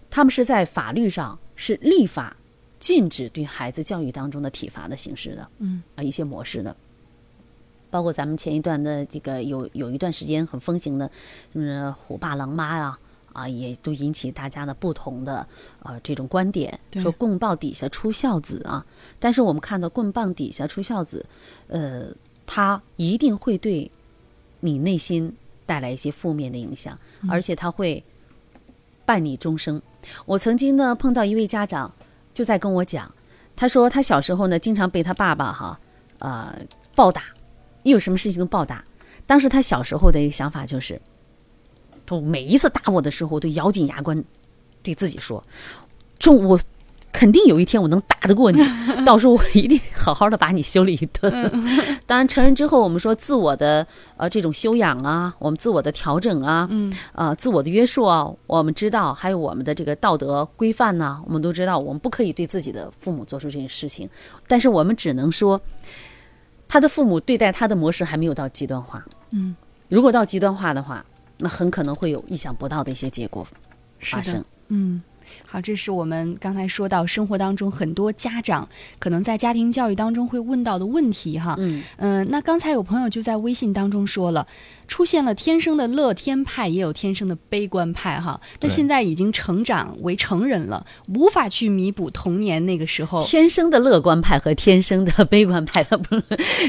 他们是在法律上是立法禁止对孩子教育当中的体罚的形式的，嗯啊一些模式的。包括咱们前一段的这个有有一段时间很风行的，嗯，虎爸狼妈呀、啊，也都引起大家的不同的呃这种观点，说棍棒底下出孝子啊。但是我们看到棍棒底下出孝子，呃，他一定会对你内心带来一些负面的影响，而且他会伴你终生。我曾经呢碰到一位家长就在跟我讲，他说他小时候呢经常被他爸爸哈呃暴打，一有什么事情都暴打。当时他小时候的一个想法就是，他每一次打我的时候，我都咬紧牙关对自己说，中我肯定有一天我能打得过你，到时候我一定好好的把你修理一顿。当然，成人之后，我们说自我的呃这种修养啊，我们自我的调整啊，嗯呃自我的约束啊，我们知道，还有我们的这个道德规范呐、我们都知道，我们不可以对自己的父母做出这些事情，但是我们只能说，他的父母对待他的模式还没有到极端化。嗯，如果到极端化的话，那很可能会有意想不到的一些结果发生。嗯，好，这是我们刚才说到生活当中很多家长可能在家庭教育当中会问到的问题哈。嗯嗯、那刚才有朋友就在微信当中说了，出现了天生的乐天派，也有天生的悲观派哈。那现在已经成长为成人了，无法去弥补童年那个时候。天生的乐观派和天生的悲观派，他不，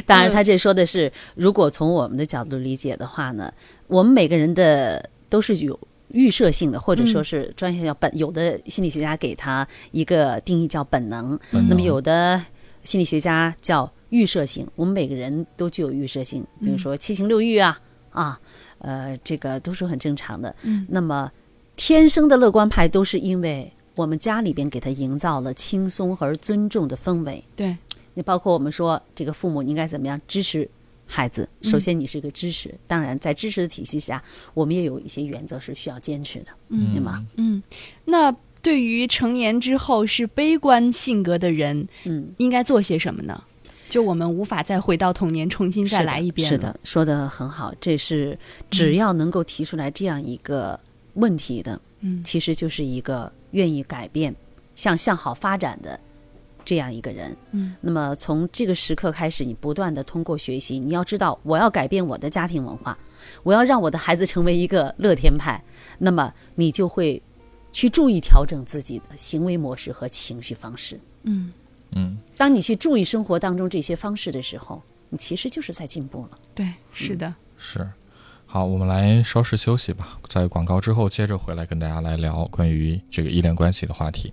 当然他这说的是，如果从我们的角度理解的话呢，我们每个人的都是有预设性的，或者说是专业叫本，有的心理学家给他一个定义叫本能，那么有的心理学家叫预设性。我们每个人都具有预设性，比如说七情六欲啊啊，呃，这个都是很正常的。嗯那么天生的乐观派都是因为我们家里边给他营造了轻松而尊重的氛围。对，你包括我们说这个父母应该怎么样支持孩子？嗯首先你是个支持，当然在支持的体系下，我们也有一些原则是需要坚持的，嗯对吗？嗯，那对于成年之后是悲观性格的人，嗯，应该做些什么呢？就我们无法再回到童年，重新再来一遍了。是的，说的很好，这是只要能够提出来这样一个问题的，嗯其实就是一个愿意改变、向向好发展的这样一个人。嗯，那么从这个时刻开始，你不断的通过学习，你要知道，我要改变我的家庭文化，我要让我的孩子成为一个乐天派，那么你就会去注意调整自己的行为模式和情绪方式。嗯，嗯，当你去注意生活当中这些方式的时候，你其实就是在进步了。对，是的。是。好，我们来稍事休息吧，在广告之后接着回来跟大家来聊关于这个依恋关系的话题。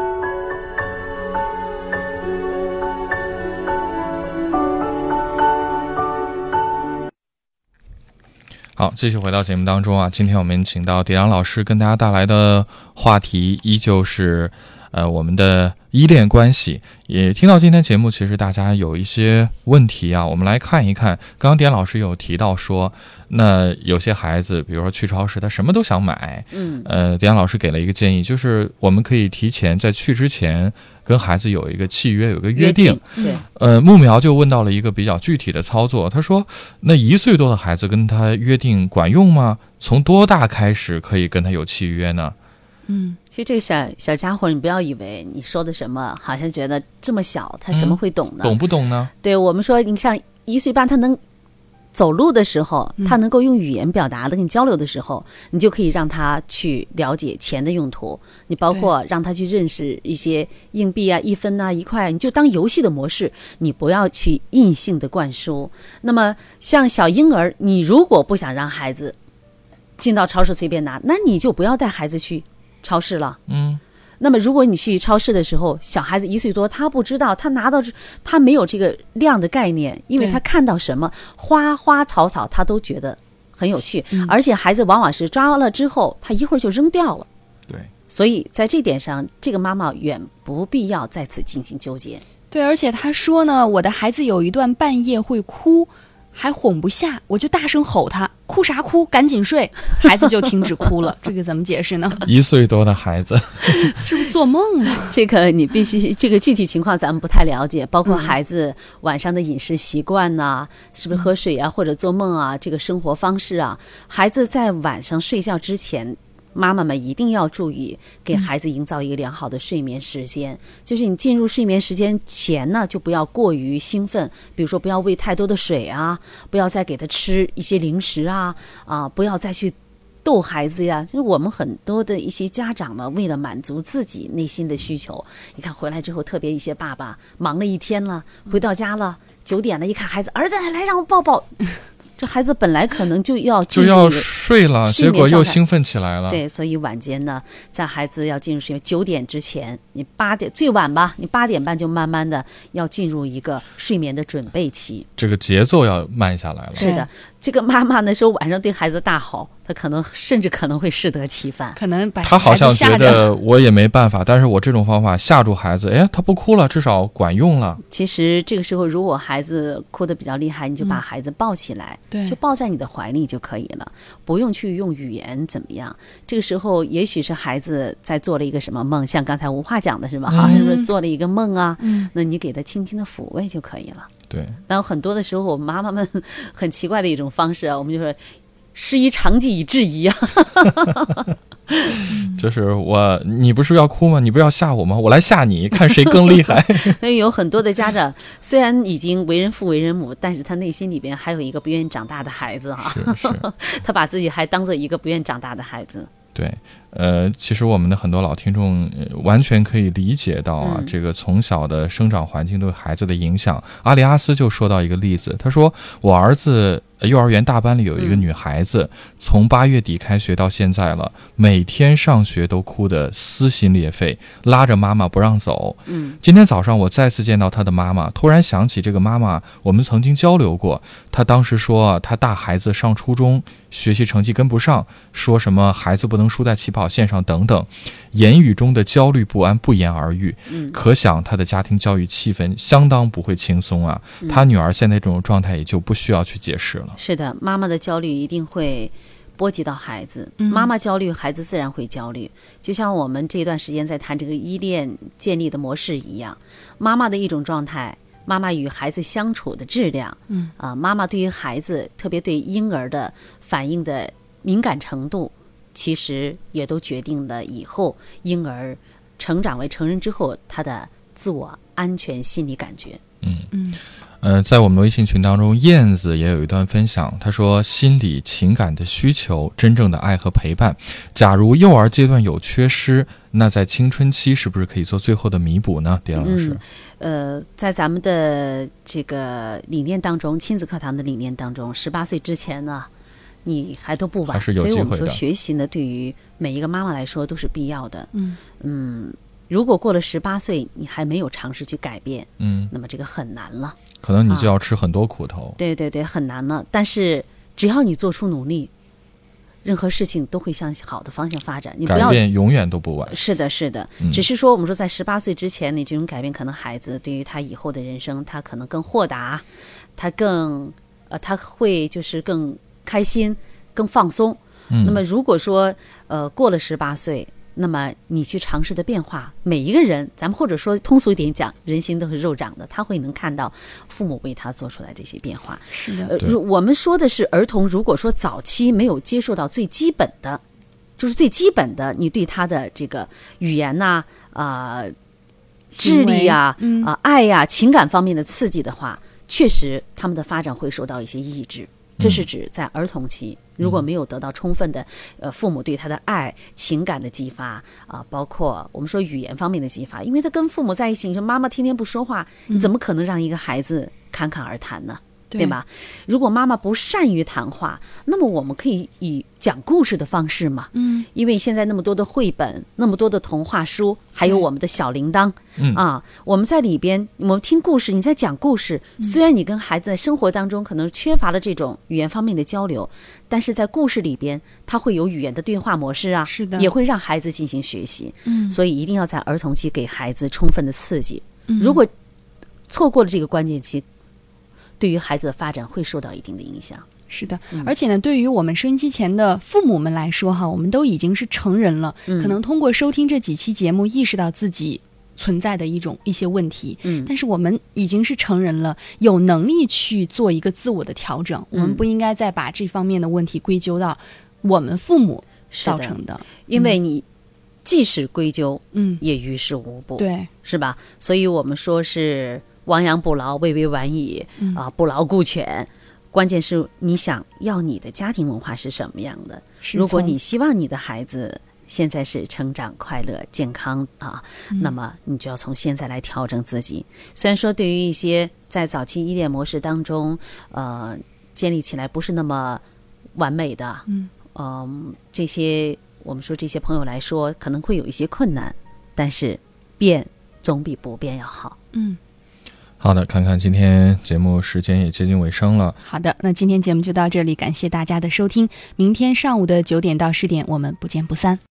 好，继续回到节目当中啊，今天我们请到迪阳老师跟大家带来的话题依旧是，呃，我们的依恋关系。也听到今天节目，其实大家有一些问题啊，我们来看一看。刚刚迪阳老师有提到说，那有些孩子，比如说去超市，他什么都想买，嗯，呃，迪阳老师给了一个建议，就是我们可以提前在去之前跟孩子有一个契约，有一个约定。对，呃，木苗就问到了一个比较具体的操作，他说：“那一岁多的孩子跟他约定管用吗？从多大开始可以跟他有契约呢嗯其实这个小小家伙，你不要以为你说的什么，好像觉得这么小，他什么嗯会懂呢？懂不懂呢？对我们说，你像一岁半，他能走路的时候，他能够用语言表达的跟你交流的时候，你就可以让他去了解钱的用途。你包括让他去认识一些硬币啊、一分呐、一块啊，你就当游戏的模式，你不要去硬性的灌输。那么像小婴儿，你如果不想让孩子进到超市随便拿，那你就不要带孩子去超市了。嗯，那么，如果你去超市的时候，小孩子一岁多，他不知道，他拿到这，他没有这个量的概念，因为他看到什么花花草草，他都觉得很有趣，嗯而且孩子往往是抓了之后，他一会儿就扔掉了。对，所以在这点上，这个妈妈远不必要在此进行纠结。对，而且他说呢，我的孩子有一段半夜会哭，还哄不下，我就大声吼他，哭啥哭，赶紧睡，孩子就停止哭了。这个怎么解释呢？一岁多的孩子，是不是做梦啊？这个你必须，这个具体情况咱们不太了解，包括嗯孩子晚上的饮食习惯呐、是不是喝水啊，或者做梦啊，这个生活方式啊，孩子在晚上睡觉之前。妈妈们一定要注意，给孩子营造一个良好的睡眠时间。就是你进入睡眠时间前呢，就不要过于兴奋，比如说不要喂太多的水啊，不要再给他吃一些零食啊，啊，不要再去逗孩子呀。就是我们很多的一些家长呢，为了满足自己内心的需求，你看回来之后，特别一些爸爸忙了一天了，回到家了九点了，一看孩子，儿子来让我抱抱。这孩子本来可能就要就要睡了，结果又兴奋起来了。对，所以晚间呢，在孩子要进入睡眠九点之前，你八点最晚吧，你八点半就慢慢的要进入一个睡眠的准备期。这个节奏要慢下来了。是的，这个妈妈那时候晚上对孩子大吼，她可能甚至可能会适得其反。可能把他好像觉。得我也没办法，但是我这种方法吓住孩子，哎，他不哭了，至少管用了。其实这个时候，如果孩子哭得比较厉害，你就把孩子抱起来，对就抱在你的怀里就可以了，不用去用语言怎么样。这个时候，也许是孩子在做了一个什么梦，像刚才无话讲的是吧？哈、嗯是不是做了一个梦啊？嗯，那你给他轻轻的抚慰就可以了。对，但很多的时候，我们妈妈们很奇怪的一种方式啊，我们就说师夷长技以制夷啊。就是我，你不是要哭吗？你不是要吓我吗？我来吓你，看谁更厉害。所以有很多的家长虽然已经为人父为人母，但是他内心里边还有一个不愿意长大的孩子哈，是是，他把自己还当做一个不愿意长大的孩子。对，呃，其实我们的很多老听众、呃完全可以理解到啊，嗯这个从小的生长环境对孩子的影响。阿里阿斯就说到一个例子，他说我儿子。呃幼儿园大班里有一个嗯女孩子，从八月底开学到现在了，每天上学都哭得撕心裂肺，拉着妈妈不让走。嗯今天早上我再次见到她的妈妈，突然想起这个妈妈，我们曾经交流过。她当时说，她大孩子上初中，学习成绩跟不上，说什么孩子不能输在起跑线上等等，言语中的焦虑不安不言而喻。嗯可想他的家庭教育气氛相当不会轻松啊。嗯她女儿现在这种状态也就不需要去解释了。是的，妈妈的焦虑一定会波及到孩子。嗯妈妈焦虑，孩子自然会焦虑。就像我们这段时间在谈这个依恋建立的模式一样，妈妈的一种状态，妈妈与孩子相处的质量，嗯啊，妈妈对于孩子，特别对婴儿的反应的敏感程度，其实也都决定了以后婴儿成长为成人之后他的自我安全心理感觉。嗯。嗯。呃，在我们的微信群当中，燕子也有一段分享，她说：“心理情感的需求，真正的爱和陪伴，假如幼儿阶段有缺失，那在青春期是不是可以做最后的弥补呢？”狄老师，呃，在咱们的这个理念当中，亲子课堂的理念当中，十八岁之前呢，你还都不晚，还是有所以我们说机会学习呢，对于每一个妈妈来说都是必要的。嗯嗯，如果过了十八岁，你还没有尝试去改变，嗯，那么这个很难了。可能你就要吃很多苦头。对对对，很难了。但是只要你做出努力，任何事情都会向好的方向发展。你不改要变永远都不晚。是的，是的，嗯只是说我们说在十八岁之前，你这种改变，可能孩子对于他以后的人生，他可能更豁达，他更呃，他会就是更开心、更放松。嗯，那么如果说呃过了十八岁，那么你去尝试的变化，每一个人，咱们或者说通俗一点讲，人心都是肉长的，他会能看到父母为他做出来这些变化。是的，呃，如我们说的是儿童，如果说早期没有接受到最基本的，就是最基本的，你对他的这个语言呐、啊、智力呀、啊、嗯爱呀、情感方面的刺激的话，确实他们的发展会受到一些抑制。这是指在儿童期，如果没有得到充分的呃父母对他的爱、情感的激发啊、包括我们说语言方面的激发，因为他跟父母在一起，你说妈妈天天不说话，你怎么可能让一个孩子侃侃而谈呢？对吧？如果妈妈不善于谈话，那么我们可以以讲故事的方式嘛。嗯，因为现在那么多的绘本，那么多的童话书，还有我们的小铃铛，嗯啊，我们在里边，我们听故事，你在讲故事。虽然你跟孩子在生活当中可能缺乏了这种语言方面的交流，但是在故事里边，它会有语言的对话模式啊，是的也会让孩子进行学习。嗯所以一定要在儿童期给孩子充分的刺激。嗯如果错过了这个关键期，对于孩子的发展会受到一定的影响。是的，嗯而且呢，对于我们收音机前的父母们来说，哈，我们都已经是成人了，嗯可能通过收听这几期节目，意识到自己存在的一种一些问题。嗯但是我们已经是成人了，有能力去做一个自我的调整。我们嗯不应该再把这方面的问题归咎到我们父母，造成的。因为你即使归咎，嗯，也于事无补。对，是吧？所以我们说是亡羊补牢，未为晚矣嗯啊，不劳顾全。关键是你想要你的家庭文化是什么样的？如果你希望你的孩子现在是成长快乐、健康啊，嗯那么你就要从现在来调整自己。虽然说对于一些在早期依恋模式当中，呃，建立起来不是那么完美的，嗯嗯，这些我们说这些朋友来说可能会有一些困难，但是变总比不变要好。嗯，好的，看看今天节目时间也接近尾声了。好的，那今天节目就到这里，感谢大家的收听。明天上午的九点到十点，我们不见不散。